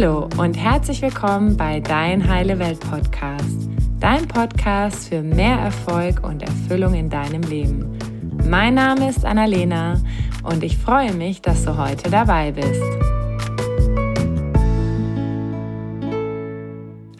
Hallo und herzlich willkommen bei Dein Heile Welt Podcast, dein Podcast für mehr Erfolg und Erfüllung in deinem Leben. Mein Name ist Annalena und ich freue mich, dass du heute dabei bist.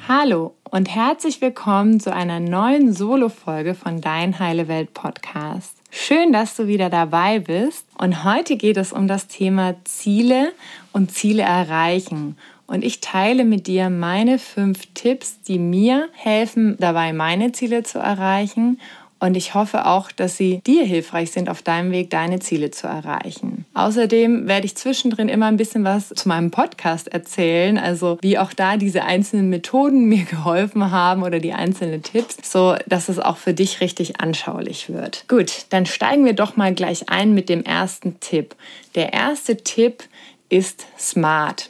Hallo und herzlich willkommen zu einer neuen Solo-Folge von Dein Heile Welt Podcast. Schön, dass du wieder dabei bist. Und heute geht es um das Thema Ziele und Ziele erreichen. Und ich teile mit dir meine fünf Tipps, die mir helfen, dabei meine Ziele zu erreichen und ich hoffe auch, dass sie dir hilfreich sind auf deinem Weg, deine Ziele zu erreichen. Außerdem werde ich zwischendrin immer ein bisschen was zu meinem Podcast erzählen, also wie auch da diese einzelnen Methoden mir geholfen haben oder die einzelnen Tipps, so dass es auch für dich richtig anschaulich wird. Gut, dann steigen wir doch mal gleich ein mit dem ersten Tipp. Der erste Tipp ist smart.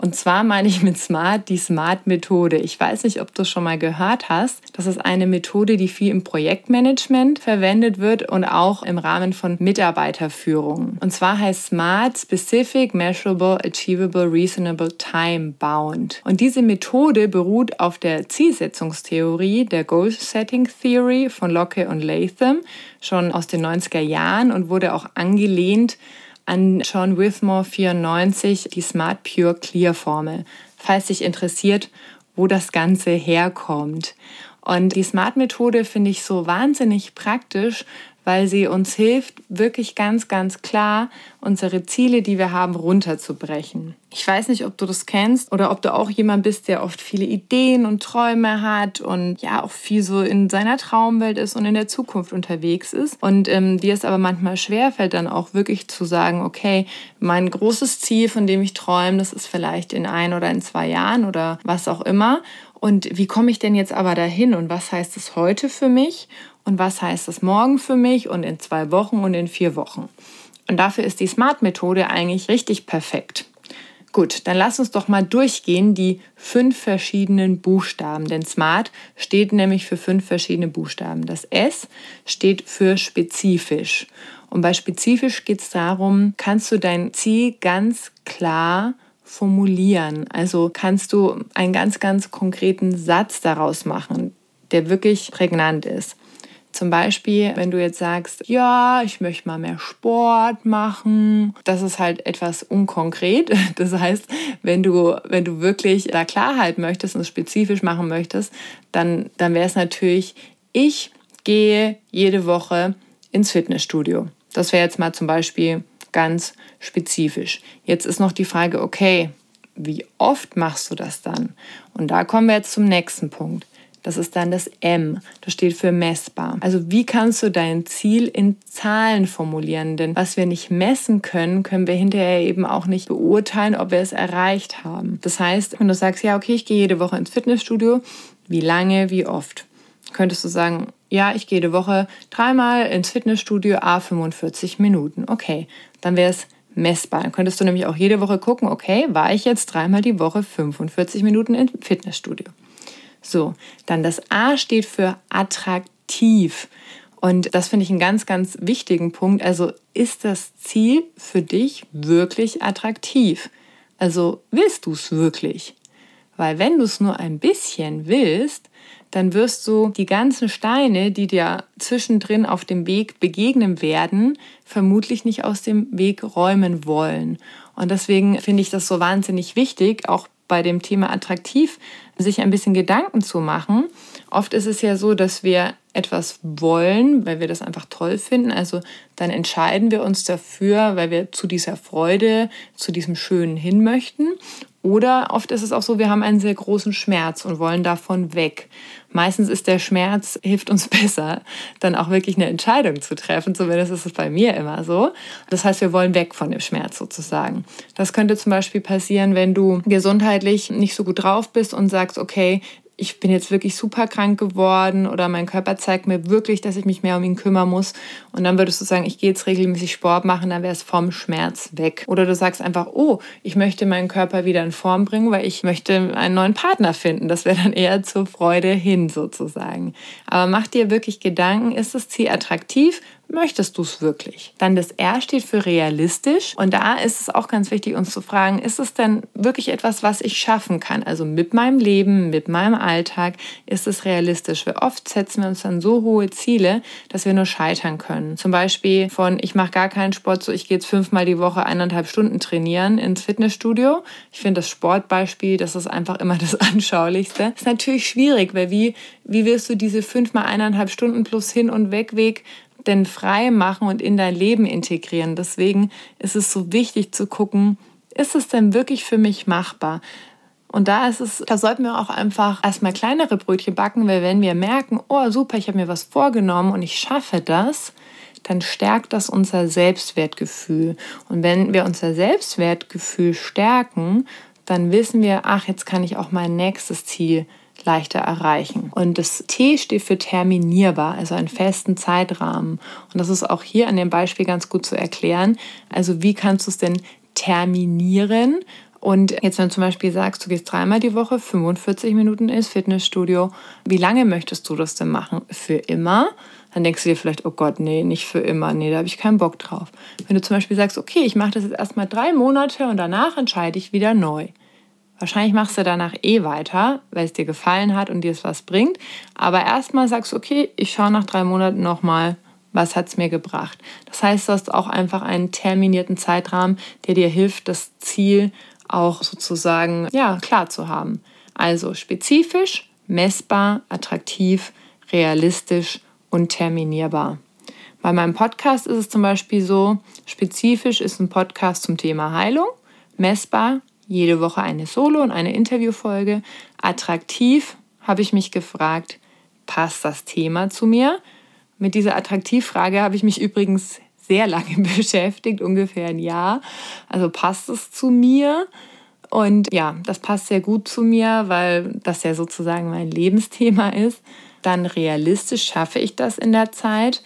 Und zwar meine ich mit Smart die Smart-Methode. Ich weiß nicht, ob du es schon mal gehört hast. Das ist eine Methode, die viel im Projektmanagement verwendet wird und auch im Rahmen von Mitarbeiterführung. Und zwar heißt Smart Specific, Measurable, Achievable, Reasonable, Time Bound. Und diese Methode beruht auf der Zielsetzungstheorie, der Goal Setting Theory von Locke und Latham, schon aus den 90er Jahren und wurde auch angelehnt an John Withmore 94 die Smart Pure Clear Formel, falls dich interessiert, wo das Ganze herkommt. Und die Smart-Methode finde ich so wahnsinnig praktisch, weil sie uns hilft, wirklich ganz, ganz klar unsere Ziele, die wir haben, runterzubrechen. Ich weiß nicht, ob du das kennst oder ob du auch jemand bist, der oft viele Ideen und Träume hat und ja auch viel so in seiner Traumwelt ist und in der Zukunft unterwegs ist und ähm, dir es aber manchmal schwerfällt, dann auch wirklich zu sagen, okay, mein großes Ziel, von dem ich träume, das ist vielleicht in ein oder in zwei Jahren oder was auch immer. Und wie komme ich denn jetzt aber dahin und was heißt es heute für mich und was heißt es morgen für mich und in zwei Wochen und in vier Wochen. Und dafür ist die Smart-Methode eigentlich richtig perfekt. Gut, dann lass uns doch mal durchgehen die fünf verschiedenen Buchstaben. Denn Smart steht nämlich für fünf verschiedene Buchstaben. Das S steht für spezifisch. Und bei spezifisch geht es darum, kannst du dein Ziel ganz klar formulieren. Also kannst du einen ganz, ganz konkreten Satz daraus machen, der wirklich prägnant ist. Zum Beispiel, wenn du jetzt sagst, ja, ich möchte mal mehr Sport machen, das ist halt etwas unkonkret. Das heißt, wenn du, wenn du wirklich da Klarheit möchtest und spezifisch machen möchtest, dann, dann wäre es natürlich, ich gehe jede Woche ins Fitnessstudio. Das wäre jetzt mal zum Beispiel ganz spezifisch. Jetzt ist noch die Frage, okay, wie oft machst du das dann? Und da kommen wir jetzt zum nächsten Punkt. Das ist dann das M. Das steht für messbar. Also wie kannst du dein Ziel in Zahlen formulieren? Denn was wir nicht messen können, können wir hinterher eben auch nicht beurteilen, ob wir es erreicht haben. Das heißt, wenn du sagst, ja, okay, ich gehe jede Woche ins Fitnessstudio, wie lange, wie oft? Könntest du sagen, ja, ich gehe jede Woche dreimal ins Fitnessstudio, a 45 Minuten. Okay, dann wäre es messbar. Dann könntest du nämlich auch jede Woche gucken, okay, war ich jetzt dreimal die Woche 45 Minuten im Fitnessstudio? So, dann das A steht für attraktiv. Und das finde ich einen ganz, ganz wichtigen Punkt. Also ist das Ziel für dich wirklich attraktiv? Also willst du es wirklich? Weil wenn du es nur ein bisschen willst, dann wirst du die ganzen Steine, die dir zwischendrin auf dem Weg begegnen werden, vermutlich nicht aus dem Weg räumen wollen. Und deswegen finde ich das so wahnsinnig wichtig, auch bei dem Thema attraktiv sich ein bisschen Gedanken zu machen. Oft ist es ja so, dass wir etwas wollen, weil wir das einfach toll finden. Also dann entscheiden wir uns dafür, weil wir zu dieser Freude, zu diesem Schönen hin möchten. Oder oft ist es auch so, wir haben einen sehr großen Schmerz und wollen davon weg. Meistens ist der Schmerz, hilft uns besser, dann auch wirklich eine Entscheidung zu treffen. Zumindest ist es bei mir immer so. Das heißt, wir wollen weg von dem Schmerz sozusagen. Das könnte zum Beispiel passieren, wenn du gesundheitlich nicht so gut drauf bist und sagst, okay, ich bin jetzt wirklich super krank geworden oder mein Körper zeigt mir wirklich, dass ich mich mehr um ihn kümmern muss. Und dann würdest du sagen, ich gehe jetzt regelmäßig Sport machen, dann wäre es vom Schmerz weg. Oder du sagst einfach, oh, ich möchte meinen Körper wieder in Form bringen, weil ich möchte einen neuen Partner finden. Das wäre dann eher zur Freude hin sozusagen. Aber mach dir wirklich Gedanken, ist das Ziel attraktiv? Möchtest du es wirklich? Dann das R steht für realistisch. Und da ist es auch ganz wichtig, uns zu fragen, ist es denn wirklich etwas, was ich schaffen kann? Also mit meinem Leben, mit meinem Alltag, ist es realistisch? Weil oft setzen wir uns dann so hohe Ziele, dass wir nur scheitern können. Zum Beispiel von, ich mache gar keinen Sport, so ich gehe jetzt fünfmal die Woche eineinhalb Stunden trainieren ins Fitnessstudio. Ich finde das Sportbeispiel, das ist einfach immer das Anschaulichste. Ist natürlich schwierig, weil wie, wie wirst du diese fünfmal eineinhalb Stunden plus Hin- und Wegweg denn frei machen und in dein Leben integrieren? Deswegen ist es so wichtig zu gucken, ist es denn wirklich für mich machbar? Und da ist es, da sollten wir auch einfach erstmal kleinere Brötchen backen, weil wenn wir merken, oh super, ich habe mir was vorgenommen und ich schaffe das, dann stärkt das unser Selbstwertgefühl. Und wenn wir unser Selbstwertgefühl stärken, dann wissen wir, ach, jetzt kann ich auch mein nächstes Ziel leichter erreichen. Und das T steht für terminierbar, also einen festen Zeitrahmen. Und das ist auch hier an dem Beispiel ganz gut zu erklären. Also wie kannst du es denn terminieren? Und jetzt, wenn du zum Beispiel sagst, du gehst dreimal die Woche, 45 Minuten ins Fitnessstudio, wie lange möchtest du das denn machen? Für immer? Dann denkst du dir vielleicht, oh Gott, nee, nicht für immer, nee, da habe ich keinen Bock drauf. Wenn du zum Beispiel sagst, okay, ich mache das jetzt erstmal drei Monate und danach entscheide ich wieder neu. Wahrscheinlich machst du danach eh weiter, weil es dir gefallen hat und dir es was bringt. Aber erstmal sagst du, okay, ich schaue nach drei Monaten nochmal, was hat es mir gebracht. Das heißt, du hast auch einfach einen terminierten Zeitrahmen, der dir hilft, das Ziel auch sozusagen ja, klar zu haben. Also spezifisch, messbar, attraktiv, realistisch und terminierbar. Bei meinem Podcast ist es zum Beispiel so, spezifisch ist ein Podcast zum Thema Heilung, messbar jede Woche eine Solo- und eine Interviewfolge. Attraktiv habe ich mich gefragt, passt das Thema zu mir? Mit dieser Attraktivfrage habe ich mich übrigens sehr lange beschäftigt, ungefähr ein Jahr. Also passt es zu mir? Und ja, das passt sehr gut zu mir, weil das ja sozusagen mein Lebensthema ist. Dann realistisch schaffe ich das in der Zeit.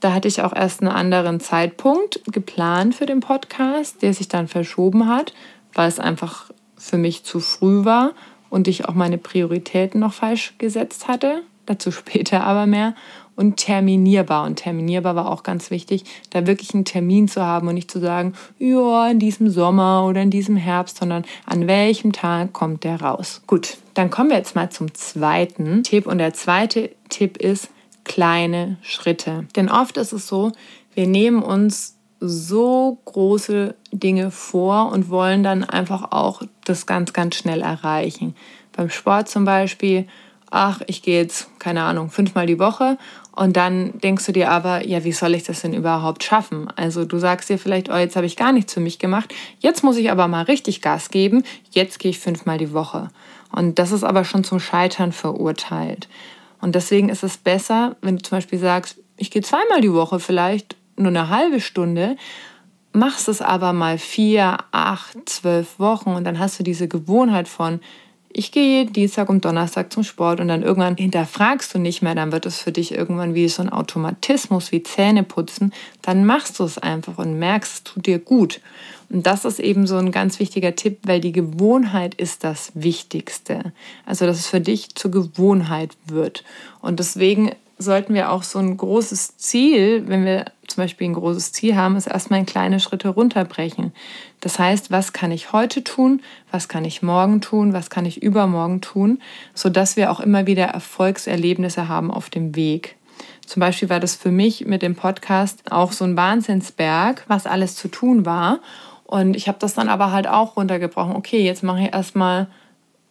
Da hatte ich auch erst einen anderen Zeitpunkt geplant für den Podcast, der sich dann verschoben hat weil es einfach für mich zu früh war und ich auch meine Prioritäten noch falsch gesetzt hatte. Dazu später aber mehr. Und terminierbar. Und terminierbar war auch ganz wichtig, da wirklich einen Termin zu haben und nicht zu sagen, ja, in diesem Sommer oder in diesem Herbst, sondern an welchem Tag kommt der raus. Gut, dann kommen wir jetzt mal zum zweiten Tipp. Und der zweite Tipp ist kleine Schritte. Denn oft ist es so, wir nehmen uns so große Dinge vor und wollen dann einfach auch das ganz, ganz schnell erreichen. Beim Sport zum Beispiel, ach, ich gehe jetzt, keine Ahnung, fünfmal die Woche und dann denkst du dir aber, ja, wie soll ich das denn überhaupt schaffen? Also du sagst dir vielleicht, oh, jetzt habe ich gar nichts für mich gemacht, jetzt muss ich aber mal richtig Gas geben, jetzt gehe ich fünfmal die Woche. Und das ist aber schon zum Scheitern verurteilt. Und deswegen ist es besser, wenn du zum Beispiel sagst, ich gehe zweimal die Woche vielleicht nur eine halbe Stunde, machst es aber mal vier, acht, zwölf Wochen und dann hast du diese Gewohnheit von, ich gehe Dienstag und Donnerstag zum Sport und dann irgendwann hinterfragst du nicht mehr, dann wird es für dich irgendwann wie so ein Automatismus, wie Zähne putzen, dann machst du es einfach und merkst, es tut dir gut. Und das ist eben so ein ganz wichtiger Tipp, weil die Gewohnheit ist das Wichtigste. Also, dass es für dich zur Gewohnheit wird. Und deswegen sollten wir auch so ein großes Ziel, wenn wir zum Beispiel ein großes Ziel haben, ist erstmal in kleine Schritte runterbrechen. Das heißt, was kann ich heute tun, was kann ich morgen tun, was kann ich übermorgen tun, sodass wir auch immer wieder Erfolgserlebnisse haben auf dem Weg. Zum Beispiel war das für mich mit dem Podcast auch so ein Wahnsinnsberg, was alles zu tun war. Und ich habe das dann aber halt auch runtergebrochen. Okay, jetzt mache ich erstmal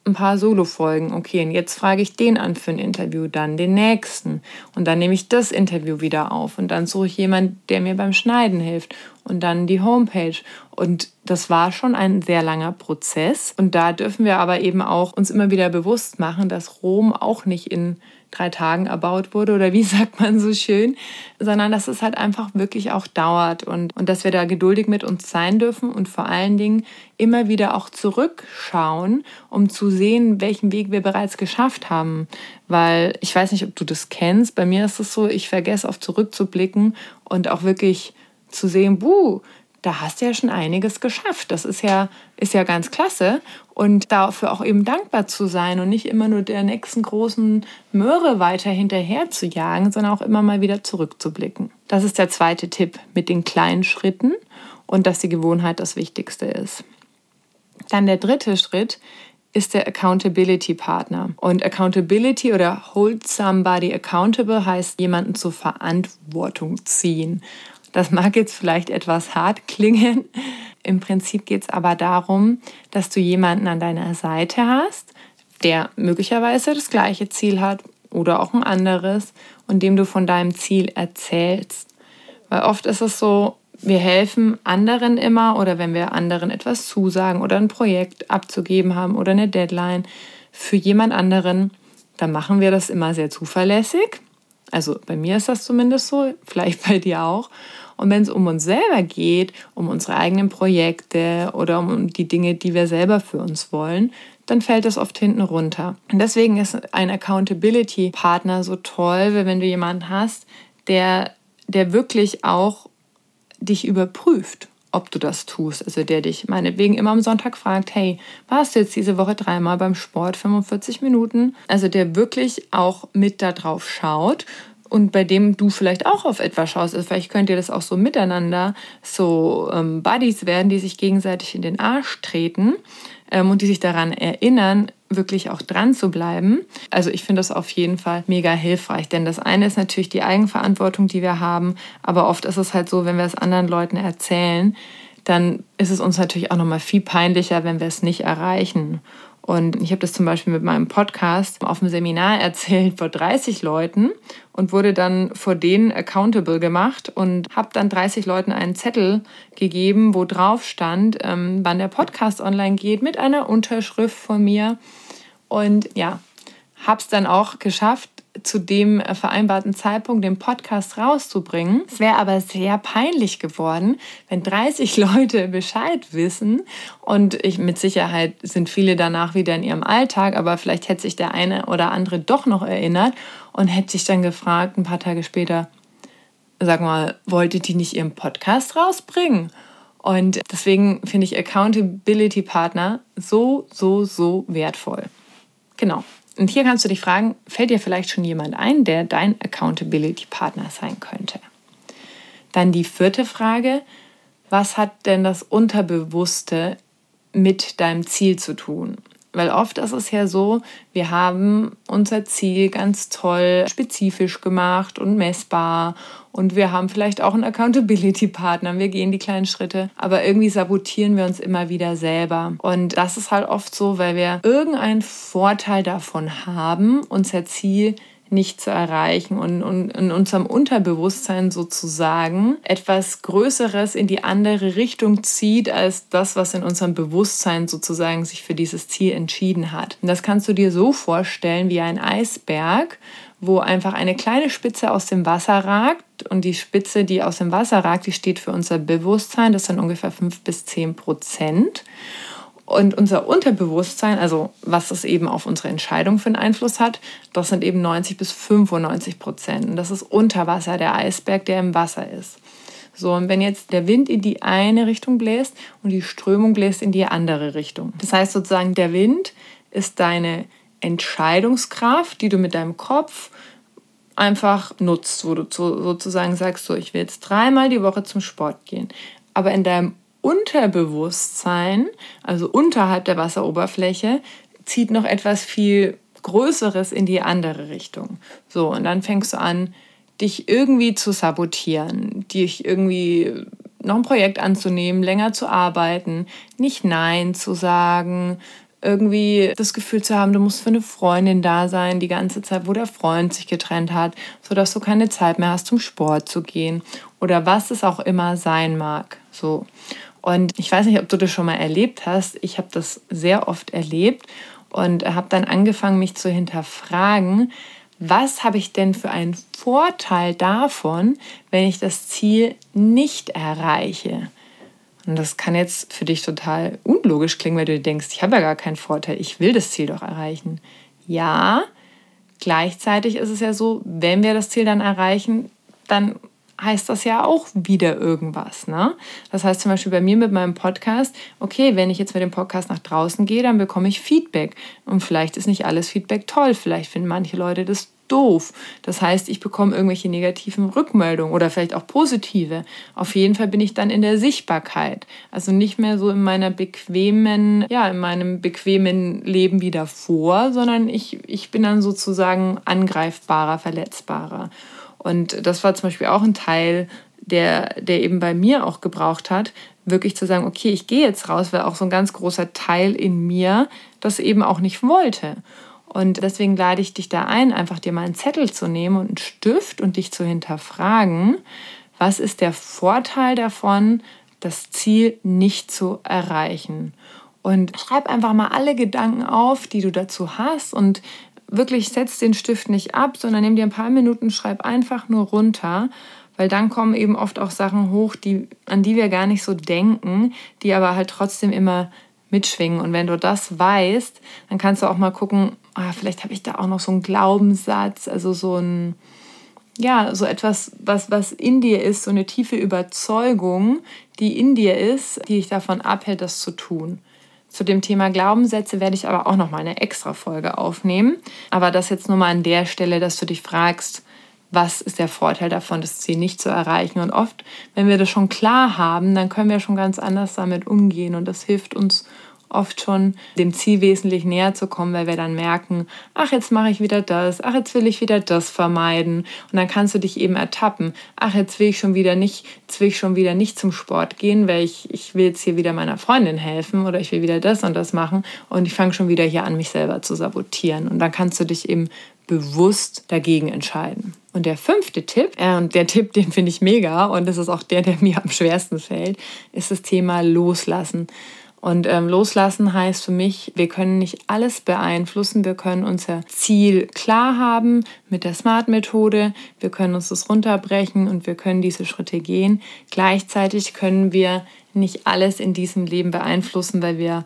ein paar Solo-Folgen. Okay, und jetzt frage ich den an für ein Interview, dann den nächsten. Und dann nehme ich das Interview wieder auf. Und dann suche ich jemanden, der mir beim Schneiden hilft. Und dann die Homepage. Und das war schon ein sehr langer Prozess. Und da dürfen wir aber eben auch uns immer wieder bewusst machen, dass Rom auch nicht in drei Tagen erbaut wurde oder wie sagt man so schön, sondern dass es halt einfach wirklich auch dauert und, und dass wir da geduldig mit uns sein dürfen und vor allen Dingen immer wieder auch zurückschauen, um zu sehen, welchen Weg wir bereits geschafft haben. Weil ich weiß nicht, ob du das kennst, bei mir ist es so, ich vergesse oft zurückzublicken und auch wirklich zu sehen, buh, da hast du ja schon einiges geschafft. Das ist ja, ist ja ganz klasse. Und dafür auch eben dankbar zu sein und nicht immer nur der nächsten großen Möhre weiter hinterher zu jagen, sondern auch immer mal wieder zurückzublicken. Das ist der zweite Tipp mit den kleinen Schritten und dass die Gewohnheit das Wichtigste ist. Dann der dritte Schritt ist der Accountability Partner. Und Accountability oder Hold Somebody Accountable heißt jemanden zur Verantwortung ziehen. Das mag jetzt vielleicht etwas hart klingen. Im Prinzip geht es aber darum, dass du jemanden an deiner Seite hast, der möglicherweise das gleiche Ziel hat oder auch ein anderes und dem du von deinem Ziel erzählst. Weil oft ist es so, wir helfen anderen immer oder wenn wir anderen etwas zusagen oder ein Projekt abzugeben haben oder eine Deadline für jemand anderen, dann machen wir das immer sehr zuverlässig. Also bei mir ist das zumindest so, vielleicht bei dir auch. Und wenn es um uns selber geht, um unsere eigenen Projekte oder um die Dinge, die wir selber für uns wollen, dann fällt das oft hinten runter. Und deswegen ist ein Accountability-Partner so toll, wenn du jemanden hast, der, der wirklich auch dich überprüft, ob du das tust. Also der dich meinetwegen immer am Sonntag fragt, hey, warst du jetzt diese Woche dreimal beim Sport 45 Minuten? Also der wirklich auch mit da drauf schaut und bei dem du vielleicht auch auf etwas schaust. Also vielleicht könnt ihr das auch so miteinander so ähm, Buddies werden, die sich gegenseitig in den Arsch treten ähm, und die sich daran erinnern, wirklich auch dran zu bleiben. Also ich finde das auf jeden Fall mega hilfreich, denn das eine ist natürlich die Eigenverantwortung, die wir haben, aber oft ist es halt so, wenn wir es anderen Leuten erzählen, dann ist es uns natürlich auch noch mal viel peinlicher, wenn wir es nicht erreichen. Und ich habe das zum Beispiel mit meinem Podcast auf dem Seminar erzählt vor 30 Leuten und wurde dann vor denen accountable gemacht und habe dann 30 Leuten einen Zettel gegeben, wo drauf stand, ähm, wann der Podcast online geht, mit einer Unterschrift von mir. Und ja, habe es dann auch geschafft, zu dem äh, vereinbarten Zeitpunkt den Podcast rauszubringen. Es wäre aber sehr peinlich geworden, wenn 30 Leute Bescheid wissen und ich mit Sicherheit sind viele danach wieder in ihrem Alltag, aber vielleicht hätte sich der eine oder andere doch noch erinnert und hätte sich dann gefragt, ein paar Tage später, sag mal, wollte die nicht ihren Podcast rausbringen? Und deswegen finde ich Accountability Partner so, so, so wertvoll. Genau. Und hier kannst du dich fragen, fällt dir vielleicht schon jemand ein, der dein Accountability-Partner sein könnte? Dann die vierte Frage, was hat denn das Unterbewusste mit deinem Ziel zu tun? Weil oft ist es ja so, wir haben unser Ziel ganz toll spezifisch gemacht und messbar und wir haben vielleicht auch einen Accountability-Partner. Wir gehen die kleinen Schritte, aber irgendwie sabotieren wir uns immer wieder selber. Und das ist halt oft so, weil wir irgendeinen Vorteil davon haben, unser Ziel nicht zu erreichen und, und in unserem Unterbewusstsein sozusagen etwas Größeres in die andere Richtung zieht als das, was in unserem Bewusstsein sozusagen sich für dieses Ziel entschieden hat. Und das kannst du dir so vorstellen wie ein Eisberg, wo einfach eine kleine Spitze aus dem Wasser ragt und die Spitze, die aus dem Wasser ragt, die steht für unser Bewusstsein, das sind ungefähr 5 bis 10 Prozent. Und unser Unterbewusstsein, also was es eben auf unsere Entscheidung für einen Einfluss hat, das sind eben 90 bis 95 Prozent. Und das ist unter Wasser, der Eisberg, der im Wasser ist. So, und wenn jetzt der Wind in die eine Richtung bläst und die Strömung bläst in die andere Richtung. Das heißt sozusagen, der Wind ist deine Entscheidungskraft, die du mit deinem Kopf einfach nutzt, wo du sozusagen sagst, so, ich will jetzt dreimal die Woche zum Sport gehen. Aber in deinem Unterbewusstsein, also unterhalb der Wasseroberfläche, zieht noch etwas viel Größeres in die andere Richtung. So, und dann fängst du an, dich irgendwie zu sabotieren, dich irgendwie noch ein Projekt anzunehmen, länger zu arbeiten, nicht Nein zu sagen, irgendwie das Gefühl zu haben, du musst für eine Freundin da sein, die ganze Zeit, wo der Freund sich getrennt hat, sodass du keine Zeit mehr hast, zum Sport zu gehen oder was es auch immer sein mag. So. Und ich weiß nicht, ob du das schon mal erlebt hast. Ich habe das sehr oft erlebt und habe dann angefangen, mich zu hinterfragen, was habe ich denn für einen Vorteil davon, wenn ich das Ziel nicht erreiche? Und das kann jetzt für dich total unlogisch klingen, weil du denkst, ich habe ja gar keinen Vorteil, ich will das Ziel doch erreichen. Ja, gleichzeitig ist es ja so, wenn wir das Ziel dann erreichen, dann heißt das ja auch wieder irgendwas. Ne? Das heißt zum Beispiel bei mir mit meinem Podcast, okay, wenn ich jetzt mit dem Podcast nach draußen gehe, dann bekomme ich Feedback. Und vielleicht ist nicht alles Feedback toll, vielleicht finden manche Leute das doof. Das heißt, ich bekomme irgendwelche negativen Rückmeldungen oder vielleicht auch positive. Auf jeden Fall bin ich dann in der Sichtbarkeit. Also nicht mehr so in meiner bequemen, ja, in meinem bequemen Leben wie davor, sondern ich, ich bin dann sozusagen angreifbarer, verletzbarer. Und das war zum Beispiel auch ein Teil, der, der eben bei mir auch gebraucht hat, wirklich zu sagen, okay, ich gehe jetzt raus, weil auch so ein ganz großer Teil in mir das eben auch nicht wollte. Und deswegen lade ich dich da ein, einfach dir mal einen Zettel zu nehmen und einen Stift und dich zu hinterfragen, was ist der Vorteil davon, das Ziel nicht zu erreichen. Und schreib einfach mal alle Gedanken auf, die du dazu hast und wirklich setz den Stift nicht ab, sondern nimm dir ein paar Minuten, schreib einfach nur runter, weil dann kommen eben oft auch Sachen hoch, die, an die wir gar nicht so denken, die aber halt trotzdem immer mitschwingen. Und wenn du das weißt, dann kannst du auch mal gucken, ah, vielleicht habe ich da auch noch so einen Glaubenssatz, also so ein, ja, so etwas, was, was in dir ist, so eine tiefe Überzeugung, die in dir ist, die dich davon abhält, das zu tun. Zu dem Thema Glaubenssätze werde ich aber auch noch mal eine extra Folge aufnehmen. Aber das jetzt nur mal an der Stelle, dass du dich fragst, was ist der Vorteil davon, das Ziel nicht zu erreichen. Und oft, wenn wir das schon klar haben, dann können wir schon ganz anders damit umgehen. Und das hilft uns oft schon, dem Ziel wesentlich näher zu kommen, weil wir dann merken, ach, jetzt mache ich wieder das, ach, jetzt will ich wieder das vermeiden. Und dann kannst du dich eben ertappen, ach, jetzt will ich schon wieder nicht, jetzt will ich schon wieder nicht zum Sport gehen, weil ich, ich will jetzt hier wieder meiner Freundin helfen oder ich will wieder das und das machen und ich fange schon wieder hier an, mich selber zu sabotieren. Und dann kannst du dich eben bewusst dagegen entscheiden. Und der fünfte Tipp, äh, und der Tipp, den finde ich mega und das ist auch der, der mir am schwersten fällt, ist das Thema Loslassen. Und ähm, loslassen heißt für mich, wir können nicht alles beeinflussen. Wir können unser Ziel klar haben mit der Smart-Methode. Wir können uns das runterbrechen und wir können diese Schritte gehen. Gleichzeitig können wir nicht alles in diesem Leben beeinflussen, weil wir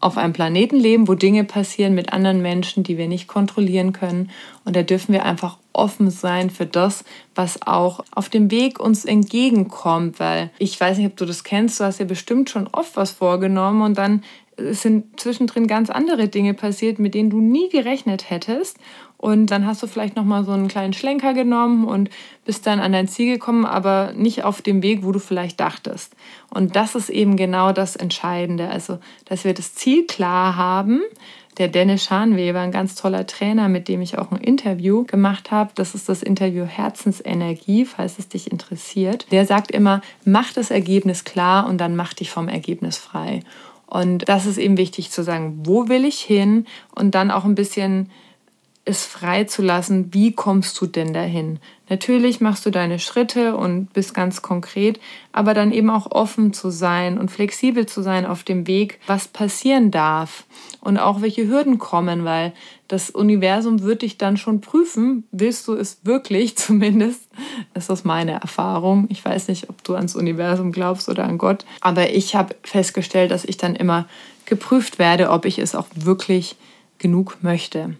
auf einem Planeten leben, wo Dinge passieren mit anderen Menschen, die wir nicht kontrollieren können. Und da dürfen wir einfach offen sein für das, was auch auf dem Weg uns entgegenkommt. Weil ich weiß nicht, ob du das kennst, du hast ja bestimmt schon oft was vorgenommen und dann sind zwischendrin ganz andere Dinge passiert, mit denen du nie gerechnet hättest. Und dann hast du vielleicht nochmal so einen kleinen Schlenker genommen und bist dann an dein Ziel gekommen, aber nicht auf dem Weg, wo du vielleicht dachtest. Und das ist eben genau das Entscheidende. Also, dass wir das Ziel klar haben. Der Dennis Schanweber, ein ganz toller Trainer, mit dem ich auch ein Interview gemacht habe. Das ist das Interview Herzensenergie, falls es dich interessiert. Der sagt immer, mach das Ergebnis klar und dann mach dich vom Ergebnis frei. Und das ist eben wichtig zu sagen, wo will ich hin? Und dann auch ein bisschen es frei zu lassen, wie kommst du denn dahin? Natürlich machst du deine Schritte und bist ganz konkret, aber dann eben auch offen zu sein und flexibel zu sein auf dem Weg, was passieren darf und auch welche Hürden kommen, weil das Universum wird dich dann schon prüfen, willst du es wirklich, zumindest ist das meine Erfahrung. Ich weiß nicht, ob du ans Universum glaubst oder an Gott, aber ich habe festgestellt, dass ich dann immer geprüft werde, ob ich es auch wirklich genug möchte.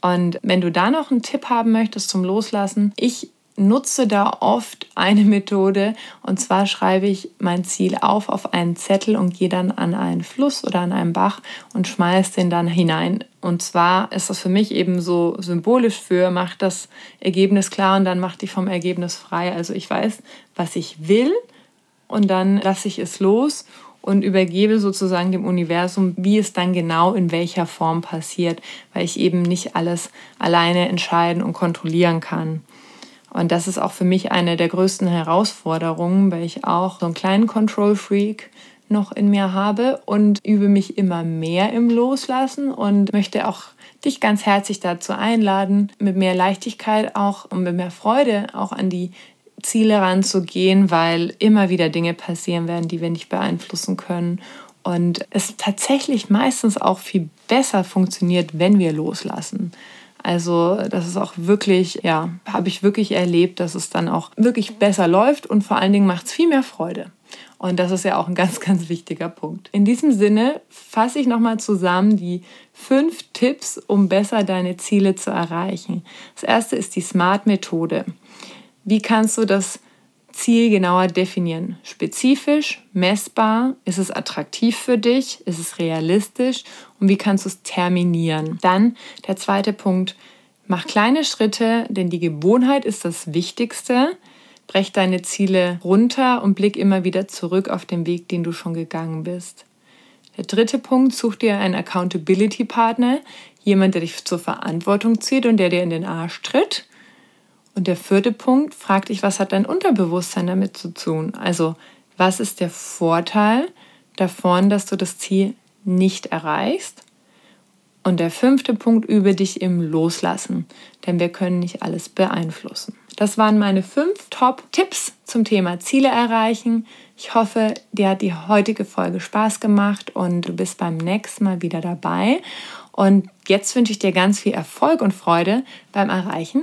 Und wenn du da noch einen Tipp haben möchtest zum Loslassen, ich nutze da oft eine Methode und zwar schreibe ich mein Ziel auf auf einen Zettel und gehe dann an einen Fluss oder an einen Bach und schmeiße den dann hinein. Und zwar ist das für mich eben so symbolisch für, mach das Ergebnis klar und dann mach dich vom Ergebnis frei. Also ich weiß, was ich will und dann lasse ich es los und übergebe sozusagen dem Universum, wie es dann genau in welcher Form passiert, weil ich eben nicht alles alleine entscheiden und kontrollieren kann. Und das ist auch für mich eine der größten Herausforderungen, weil ich auch so einen kleinen Control Freak noch in mir habe und übe mich immer mehr im Loslassen und möchte auch dich ganz herzlich dazu einladen, mit mehr Leichtigkeit auch und mit mehr Freude auch an die Ziele ranzugehen, weil immer wieder Dinge passieren werden, die wir nicht beeinflussen können. Und es tatsächlich meistens auch viel besser funktioniert, wenn wir loslassen. Also das ist auch wirklich, ja, habe ich wirklich erlebt, dass es dann auch wirklich besser läuft und vor allen Dingen macht es viel mehr Freude. Und das ist ja auch ein ganz, ganz wichtiger Punkt. In diesem Sinne fasse ich nochmal zusammen die fünf Tipps, um besser deine Ziele zu erreichen. Das erste ist die SMART-Methode. Wie kannst du das Ziel genauer definieren. Spezifisch, messbar, ist es attraktiv für dich, ist es realistisch und wie kannst du es terminieren. Dann der zweite Punkt, mach kleine Schritte, denn die Gewohnheit ist das Wichtigste. Brech deine Ziele runter und blick immer wieder zurück auf den Weg, den du schon gegangen bist. Der dritte Punkt, such dir einen Accountability-Partner, jemand, der dich zur Verantwortung zieht und der dir in den Arsch tritt. Und der vierte Punkt, frag dich, was hat dein Unterbewusstsein damit zu tun? Also, was ist der Vorteil davon, dass du das Ziel nicht erreichst? Und der fünfte Punkt, übe dich im Loslassen, denn wir können nicht alles beeinflussen. Das waren meine fünf Top-Tipps zum Thema Ziele erreichen. Ich hoffe, dir hat die heutige Folge Spaß gemacht und du bist beim nächsten Mal wieder dabei. Und jetzt wünsche ich dir ganz viel Erfolg und Freude beim Erreichen